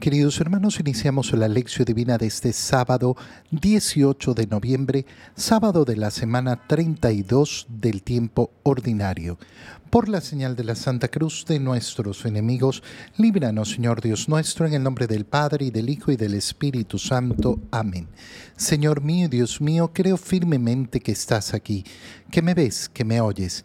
Queridos hermanos, iniciamos la lección divina de este sábado 18 de noviembre, sábado de la semana 32 del tiempo ordinario. Por la señal de la Santa Cruz de nuestros enemigos, líbranos, Señor Dios nuestro, en el nombre del Padre y del Hijo y del Espíritu Santo. Amén. Señor mío, Dios mío, creo firmemente que estás aquí, que me ves, que me oyes.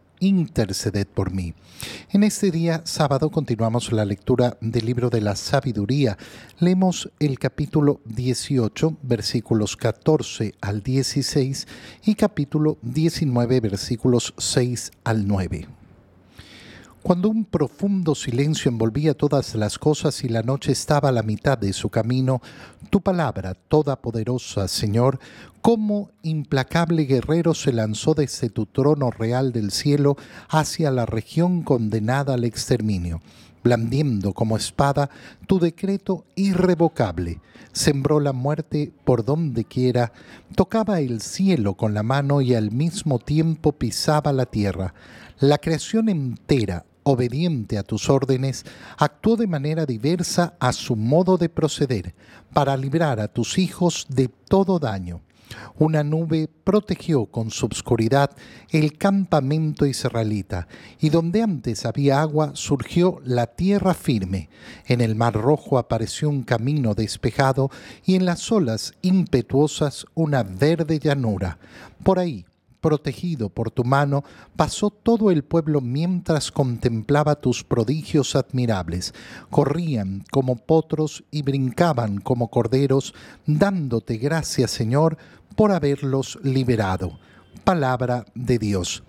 interceded por mí. En este día sábado continuamos la lectura del libro de la sabiduría. Leemos el capítulo 18, versículos 14 al 16 y capítulo 19, versículos 6 al 9. Cuando un profundo silencio envolvía todas las cosas y la noche estaba a la mitad de su camino, tu palabra, toda poderosa, Señor, como implacable guerrero se lanzó desde tu trono real del cielo hacia la región condenada al exterminio blandiendo como espada tu decreto irrevocable. Sembró la muerte por donde quiera, tocaba el cielo con la mano y al mismo tiempo pisaba la tierra. La creación entera obediente a tus órdenes, actuó de manera diversa a su modo de proceder para librar a tus hijos de todo daño. Una nube protegió con su obscuridad el campamento israelita, y donde antes había agua surgió la tierra firme. En el mar rojo apareció un camino despejado, y en las olas impetuosas una verde llanura. Por ahí protegido por tu mano, pasó todo el pueblo mientras contemplaba tus prodigios admirables. Corrían como potros y brincaban como corderos, dándote gracias, Señor, por haberlos liberado. Palabra de Dios.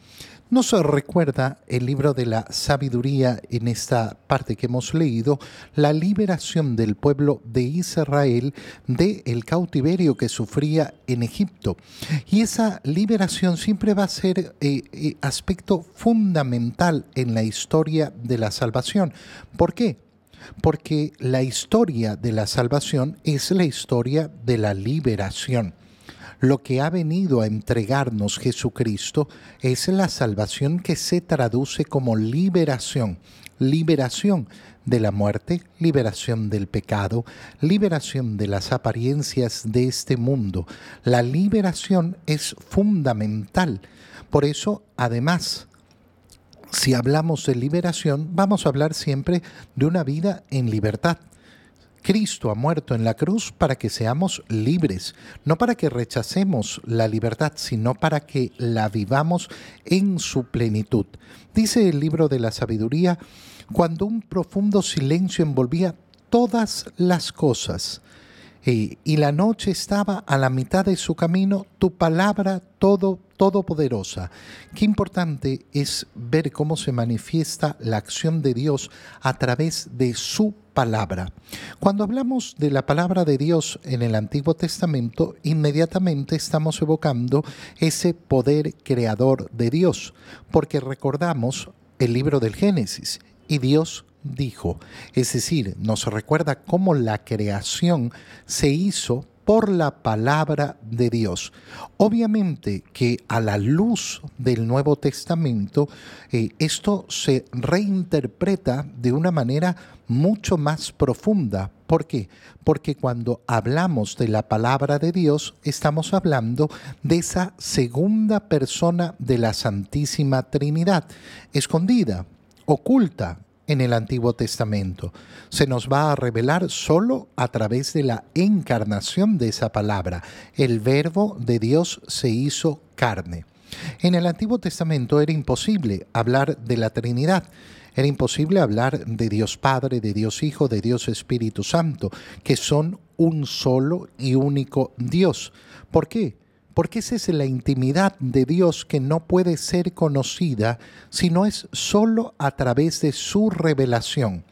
Nos recuerda el libro de la sabiduría en esta parte que hemos leído, la liberación del pueblo de Israel del el cautiverio que sufría en Egipto. Y esa liberación siempre va a ser eh, eh, aspecto fundamental en la historia de la salvación. ¿Por qué? Porque la historia de la salvación es la historia de la liberación. Lo que ha venido a entregarnos Jesucristo es la salvación que se traduce como liberación. Liberación de la muerte, liberación del pecado, liberación de las apariencias de este mundo. La liberación es fundamental. Por eso, además, si hablamos de liberación, vamos a hablar siempre de una vida en libertad. Cristo ha muerto en la cruz para que seamos libres, no para que rechacemos la libertad, sino para que la vivamos en su plenitud. Dice el libro de la sabiduría, cuando un profundo silencio envolvía todas las cosas, y la noche estaba a la mitad de su camino, tu palabra todo, todopoderosa. Qué importante es ver cómo se manifiesta la acción de Dios a través de su palabra. Cuando hablamos de la palabra de Dios en el Antiguo Testamento, inmediatamente estamos evocando ese poder creador de Dios, porque recordamos el libro del Génesis y Dios dijo. Es decir, nos recuerda cómo la creación se hizo por la palabra de Dios. Obviamente que a la luz del Nuevo Testamento, eh, esto se reinterpreta de una manera mucho más profunda. ¿Por qué? Porque cuando hablamos de la palabra de Dios, estamos hablando de esa segunda persona de la Santísima Trinidad, escondida, oculta, en el Antiguo Testamento. Se nos va a revelar solo a través de la encarnación de esa palabra. El verbo de Dios se hizo carne. En el Antiguo Testamento era imposible hablar de la Trinidad. Era imposible hablar de Dios Padre, de Dios Hijo, de Dios Espíritu Santo, que son un solo y único Dios. ¿Por qué? Porque esa es la intimidad de Dios que no puede ser conocida si no es solo a través de su revelación.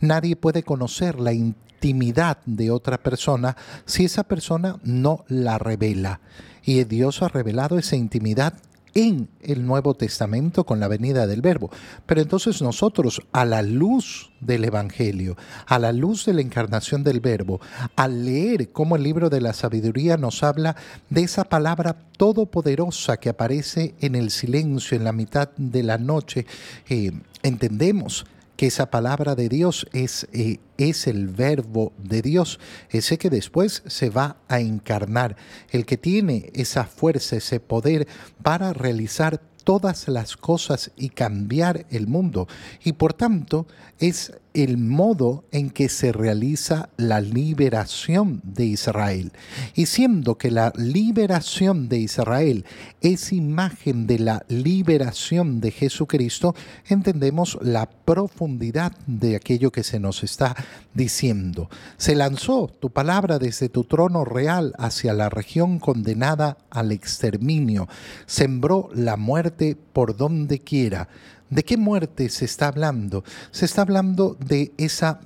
Nadie puede conocer la intimidad de otra persona si esa persona no la revela. Y Dios ha revelado esa intimidad en el Nuevo Testamento con la venida del Verbo. Pero entonces nosotros, a la luz del Evangelio, a la luz de la encarnación del Verbo, al leer cómo el libro de la sabiduría nos habla de esa palabra todopoderosa que aparece en el silencio, en la mitad de la noche, eh, entendemos que esa palabra de Dios es, eh, es el verbo de Dios, ese que después se va a encarnar, el que tiene esa fuerza, ese poder para realizar todas las cosas y cambiar el mundo. Y por tanto es el modo en que se realiza la liberación de Israel. Y siendo que la liberación de Israel es imagen de la liberación de Jesucristo, entendemos la profundidad de aquello que se nos está diciendo. Se lanzó tu palabra desde tu trono real hacia la región condenada al exterminio. Sembró la muerte por donde quiera ¿De qué muerte se está hablando? Se está hablando de esa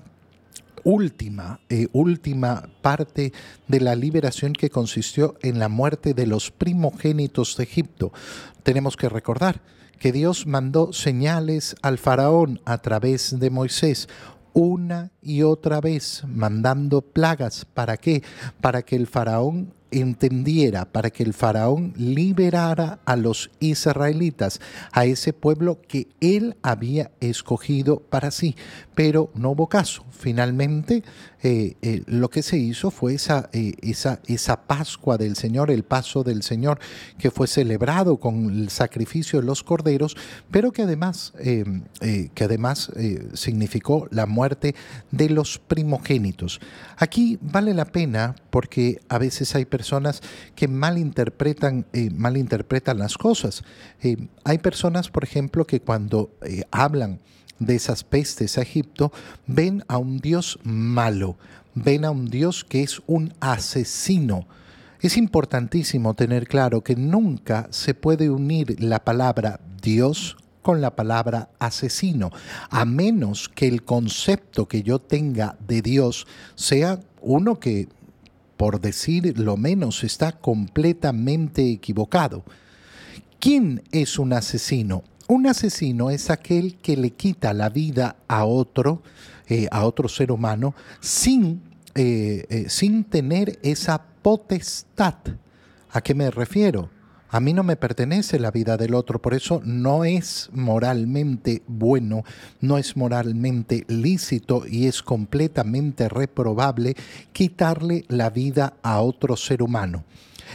última, eh, última parte de la liberación que consistió en la muerte de los primogénitos de Egipto. Tenemos que recordar que Dios mandó señales al faraón a través de Moisés una y otra vez mandando plagas. ¿Para qué? Para que el faraón entendiera, para que el faraón liberara a los israelitas, a ese pueblo que él había escogido para sí. Pero no hubo caso. Finalmente, eh, eh, lo que se hizo fue esa, eh, esa, esa Pascua del Señor, el paso del Señor, que fue celebrado con el sacrificio de los corderos, pero que además, que además significó la muerte de los primogénitos. Aquí vale la pena porque a veces hay personas que malinterpretan, malinterpretan las cosas. hay personas, por ejemplo, que cuando hablan de esas pestes a Egipto, ven a un Dios malo, ven a un Dios que es un asesino. Es importantísimo tener claro que nunca se puede unir la palabra Dios con la palabra asesino, a menos que el concepto que yo tenga de Dios sea uno que, por decir lo menos, está completamente equivocado. ¿Quién es un asesino? Un asesino es aquel que le quita la vida a otro, eh, a otro ser humano, sin, eh, eh, sin tener esa potestad. ¿A qué me refiero? A mí no me pertenece la vida del otro, por eso no es moralmente bueno, no es moralmente lícito y es completamente reprobable quitarle la vida a otro ser humano.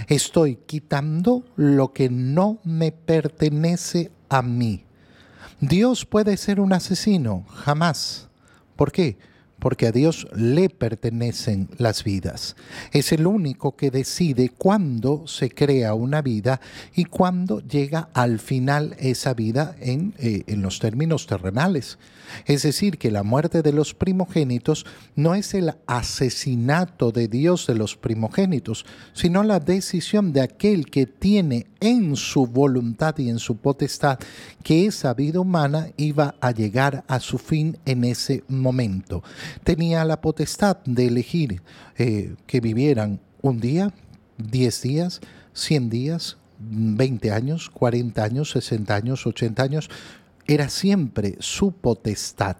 Estoy quitando lo que no me pertenece a mí. Dios puede ser un asesino, jamás. ¿Por qué? Porque a Dios le pertenecen las vidas. Es el único que decide cuándo se crea una vida y cuándo llega al final esa vida en, eh, en los términos terrenales. Es decir, que la muerte de los primogénitos no es el asesinato de Dios de los primogénitos, sino la decisión de aquel que tiene en su voluntad y en su potestad que esa vida humana iba a llegar a su fin en ese momento. Tenía la potestad de elegir eh, que vivieran un día, diez días, cien días, 20 años, 40 años, 60 años, 80 años, era siempre su potestad.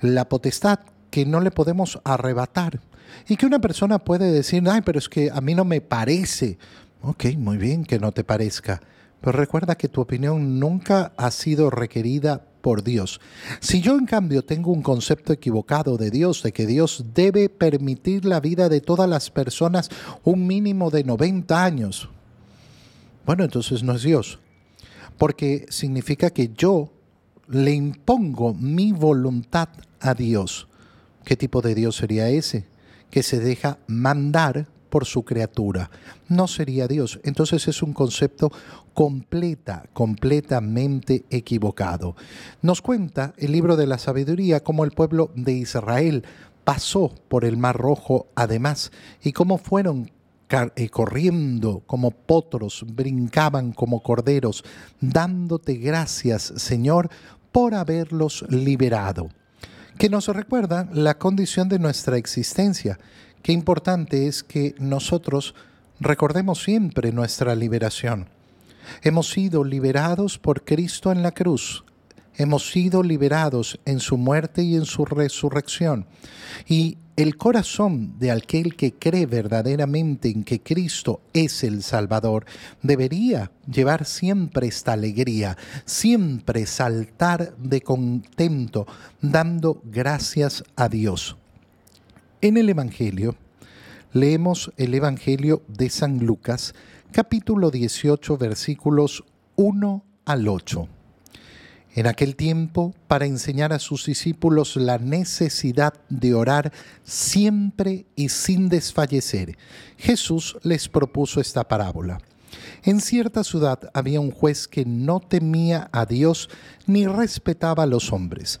La potestad que no le podemos arrebatar. Y que una persona puede decir, ay, pero es que a mí no me parece. Ok, muy bien que no te parezca. Pero recuerda que tu opinión nunca ha sido requerida por Dios. Si yo en cambio tengo un concepto equivocado de Dios, de que Dios debe permitir la vida de todas las personas un mínimo de 90 años, bueno, entonces no es Dios. Porque significa que yo le impongo mi voluntad a Dios. ¿Qué tipo de Dios sería ese? Que se deja mandar por su criatura. No sería Dios. Entonces es un concepto completa, completamente equivocado. Nos cuenta el libro de la sabiduría cómo el pueblo de Israel pasó por el Mar Rojo además y cómo fueron eh, corriendo como potros, brincaban como corderos, dándote gracias, Señor, por haberlos liberado. Que nos recuerda la condición de nuestra existencia. Qué importante es que nosotros recordemos siempre nuestra liberación. Hemos sido liberados por Cristo en la cruz. Hemos sido liberados en su muerte y en su resurrección. Y el corazón de aquel que cree verdaderamente en que Cristo es el Salvador debería llevar siempre esta alegría, siempre saltar de contento, dando gracias a Dios. En el Evangelio, leemos el Evangelio de San Lucas, capítulo 18, versículos 1 al 8 en aquel tiempo para enseñar a sus discípulos la necesidad de orar siempre y sin desfallecer. Jesús les propuso esta parábola. En cierta ciudad había un juez que no temía a Dios ni respetaba a los hombres.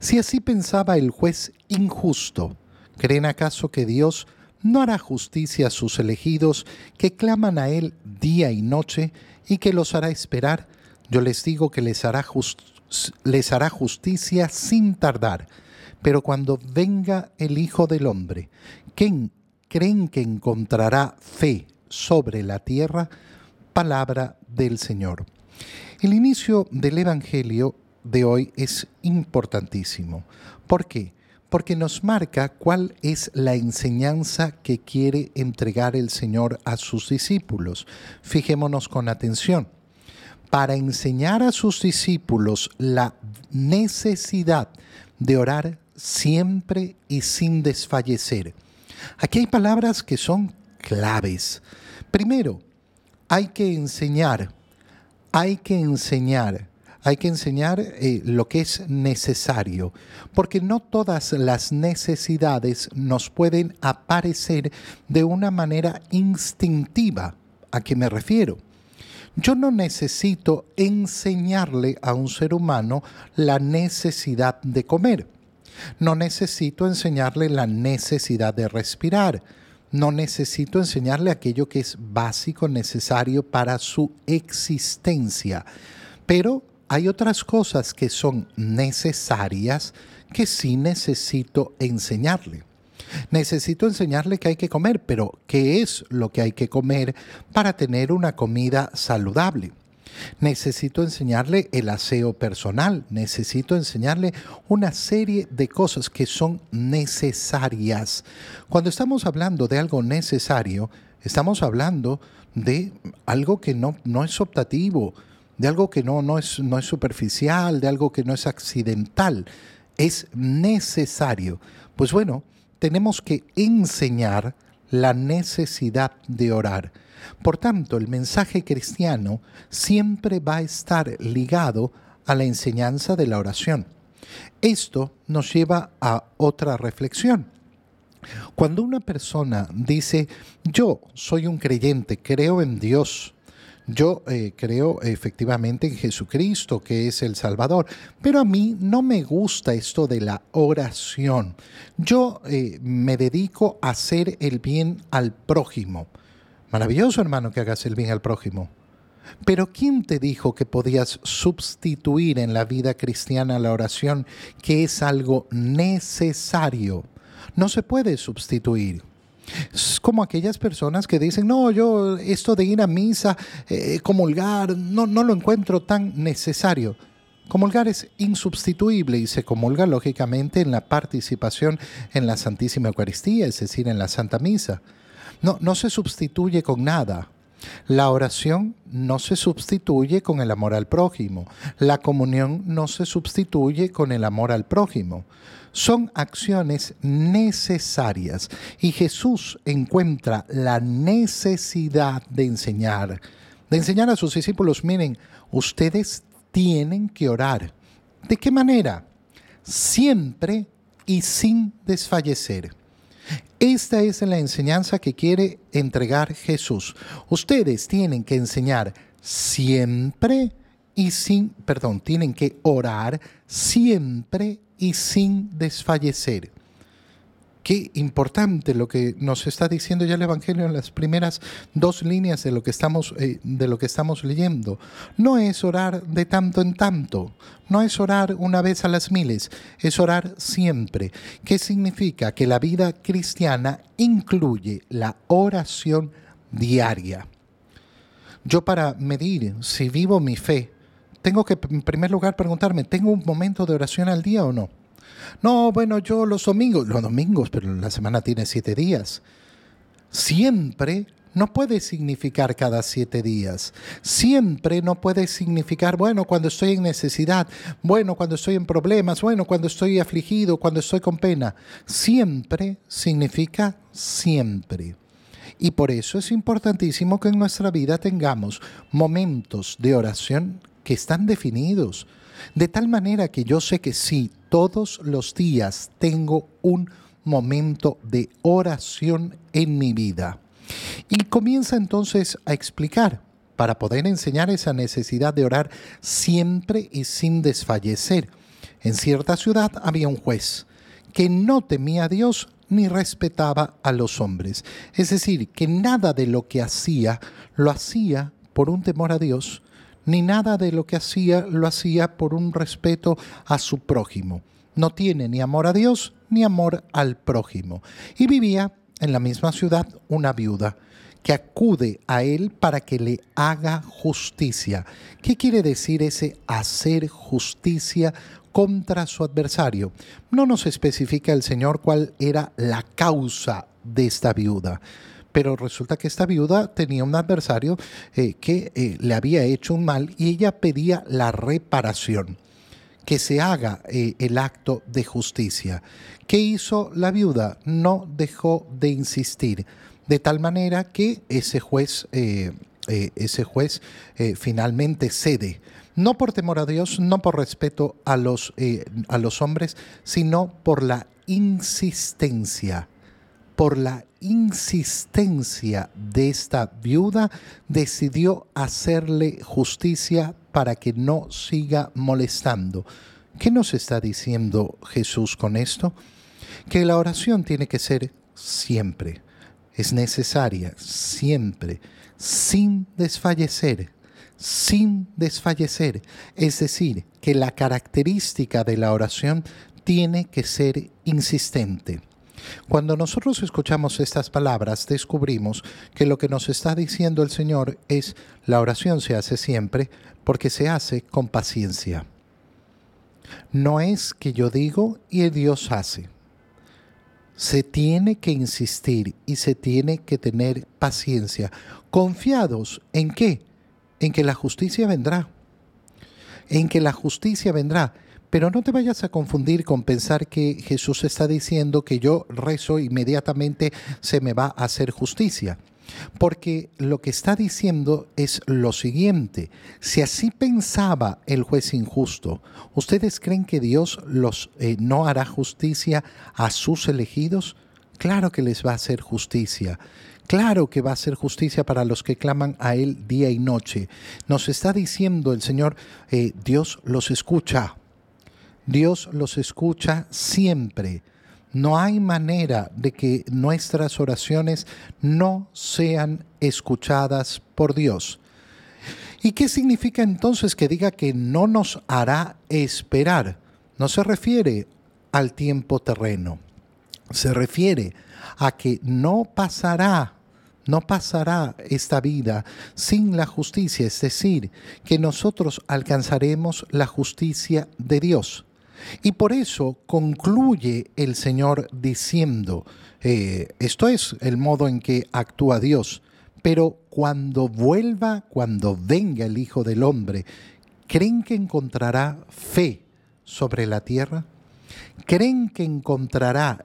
si así pensaba el juez injusto, ¿creen acaso que Dios no hará justicia a sus elegidos que claman a Él día y noche y que los hará esperar? Yo les digo que les hará, les hará justicia sin tardar. Pero cuando venga el Hijo del Hombre, ¿quién creen que encontrará fe sobre la tierra? Palabra del Señor. El inicio del Evangelio de hoy es importantísimo. ¿Por qué? Porque nos marca cuál es la enseñanza que quiere entregar el Señor a sus discípulos. Fijémonos con atención para enseñar a sus discípulos la necesidad de orar siempre y sin desfallecer. Aquí hay palabras que son claves. Primero, hay que enseñar, hay que enseñar, hay que enseñar eh, lo que es necesario, porque no todas las necesidades nos pueden aparecer de una manera instintiva. ¿A qué me refiero? Yo no necesito enseñarle a un ser humano la necesidad de comer. No necesito enseñarle la necesidad de respirar. No necesito enseñarle aquello que es básico, necesario para su existencia. Pero hay otras cosas que son necesarias que sí necesito enseñarle. Necesito enseñarle que hay que comer, pero ¿qué es lo que hay que comer para tener una comida saludable? Necesito enseñarle el aseo personal, necesito enseñarle una serie de cosas que son necesarias. Cuando estamos hablando de algo necesario, estamos hablando de algo que no, no es optativo, de algo que no, no, es, no es superficial, de algo que no es accidental, es necesario. Pues bueno, tenemos que enseñar la necesidad de orar. Por tanto, el mensaje cristiano siempre va a estar ligado a la enseñanza de la oración. Esto nos lleva a otra reflexión. Cuando una persona dice, yo soy un creyente, creo en Dios, yo eh, creo efectivamente en Jesucristo, que es el Salvador, pero a mí no me gusta esto de la oración. Yo eh, me dedico a hacer el bien al prójimo. Maravilloso, hermano, que hagas el bien al prójimo. Pero ¿quién te dijo que podías sustituir en la vida cristiana la oración, que es algo necesario? No se puede sustituir. Es como aquellas personas que dicen, no, yo esto de ir a misa, eh, comulgar, no, no lo encuentro tan necesario. Comulgar es insubstituible y se comulga lógicamente en la participación en la Santísima Eucaristía, es decir, en la Santa Misa. No, no se sustituye con nada. La oración no se sustituye con el amor al prójimo. La comunión no se sustituye con el amor al prójimo son acciones necesarias y Jesús encuentra la necesidad de enseñar, de enseñar a sus discípulos, miren, ustedes tienen que orar. ¿De qué manera? Siempre y sin desfallecer. Esta es la enseñanza que quiere entregar Jesús. Ustedes tienen que enseñar siempre y sin, perdón, tienen que orar siempre y sin desfallecer. Qué importante lo que nos está diciendo ya el Evangelio en las primeras dos líneas de lo que estamos, eh, de lo que estamos leyendo. No es orar de tanto en tanto, no es orar una vez a las miles, es orar siempre. ¿Qué significa? Que la vida cristiana incluye la oración diaria. Yo para medir si vivo mi fe, tengo que en primer lugar preguntarme, ¿tengo un momento de oración al día o no? No, bueno, yo los domingos, los domingos, pero la semana tiene siete días. Siempre no puede significar cada siete días. Siempre no puede significar, bueno, cuando estoy en necesidad, bueno, cuando estoy en problemas, bueno, cuando estoy afligido, cuando estoy con pena. Siempre significa siempre. Y por eso es importantísimo que en nuestra vida tengamos momentos de oración que están definidos. De tal manera que yo sé que sí, todos los días tengo un momento de oración en mi vida. Y comienza entonces a explicar para poder enseñar esa necesidad de orar siempre y sin desfallecer. En cierta ciudad había un juez que no temía a Dios ni respetaba a los hombres. Es decir, que nada de lo que hacía lo hacía por un temor a Dios, ni nada de lo que hacía lo hacía por un respeto a su prójimo. No tiene ni amor a Dios ni amor al prójimo. Y vivía en la misma ciudad una viuda que acude a él para que le haga justicia. ¿Qué quiere decir ese hacer justicia contra su adversario? No nos especifica el Señor cuál era la causa de esta viuda pero resulta que esta viuda tenía un adversario eh, que eh, le había hecho un mal y ella pedía la reparación, que se haga eh, el acto de justicia. ¿Qué hizo la viuda? No dejó de insistir, de tal manera que ese juez, ese juez finalmente cede no por temor a Dios, no por respeto a los, a los hombres, sino por la insistencia por la insistencia de esta viuda, decidió hacerle justicia para que no siga molestando. ¿Qué nos está diciendo Jesús con esto? Que la oración tiene que ser siempre, es necesaria siempre, sin desfallecer, sin desfallecer. Es decir, que la característica de la oración tiene que ser insistente. Cuando nosotros escuchamos estas palabras, descubrimos que lo que nos está diciendo el Señor es, la oración se hace siempre porque se hace con paciencia. No es que yo digo y Dios hace. Se tiene que insistir y se tiene que tener paciencia, confiados en qué? En que la justicia vendrá. En que la justicia vendrá pero no te vayas a confundir con pensar que Jesús está diciendo que yo rezo inmediatamente se me va a hacer justicia. Porque lo que está diciendo es lo siguiente, si así pensaba el juez injusto, ¿ustedes creen que Dios los, eh, no hará justicia a sus elegidos? Claro que les va a hacer justicia. Claro que va a hacer justicia para los que claman a Él día y noche. Nos está diciendo el Señor, eh, Dios los escucha. Dios los escucha siempre. No hay manera de que nuestras oraciones no sean escuchadas por Dios. ¿Y qué significa entonces que diga que no nos hará esperar? No se refiere al tiempo terreno, se refiere a que no pasará, no pasará esta vida sin la justicia, es decir, que nosotros alcanzaremos la justicia de Dios. Y por eso concluye el Señor diciendo, eh, esto es el modo en que actúa Dios, pero cuando vuelva, cuando venga el Hijo del Hombre, ¿creen que encontrará fe sobre la tierra? ¿Creen que encontrará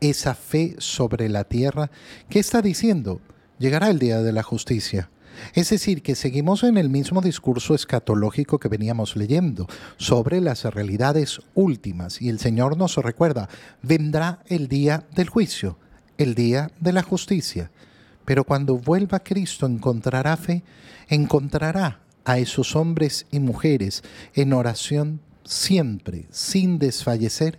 esa fe sobre la tierra? ¿Qué está diciendo? Llegará el día de la justicia. Es decir, que seguimos en el mismo discurso escatológico que veníamos leyendo sobre las realidades últimas y el Señor nos recuerda, vendrá el día del juicio, el día de la justicia. Pero cuando vuelva Cristo encontrará fe, encontrará a esos hombres y mujeres en oración siempre, sin desfallecer.